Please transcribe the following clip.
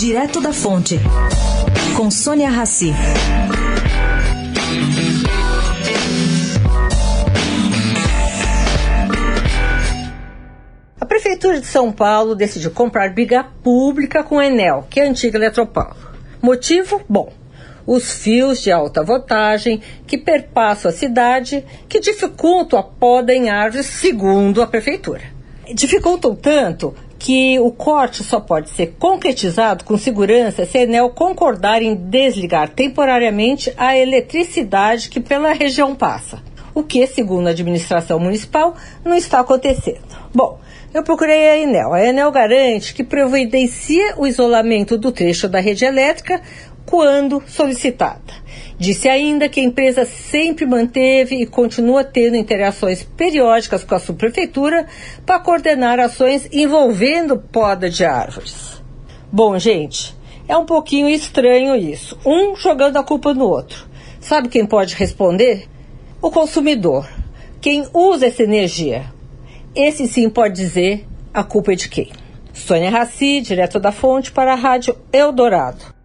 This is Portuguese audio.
Direto da Fonte, com Sônia Rassi. A Prefeitura de São Paulo decidiu comprar briga pública com a Enel, que é a antiga Eletropaulo. Motivo? Bom, os fios de alta voltagem que perpassam a cidade, que dificultam a poda em árvores, segundo a Prefeitura. Dificultam tanto que o corte só pode ser concretizado com segurança se a Enel concordar em desligar temporariamente a eletricidade que pela região passa. O que, segundo a administração municipal, não está acontecendo. Bom, eu procurei a Enel. A Enel garante que providencia o isolamento do trecho da rede elétrica quando solicitada. Disse ainda que a empresa sempre manteve e continua tendo interações periódicas com a subprefeitura para coordenar ações envolvendo poda de árvores. Bom, gente, é um pouquinho estranho isso. Um jogando a culpa no outro. Sabe quem pode responder? O consumidor. Quem usa essa energia. Esse sim pode dizer a culpa é de quem. Sônia Raci, direto da fonte para a Rádio Eldorado.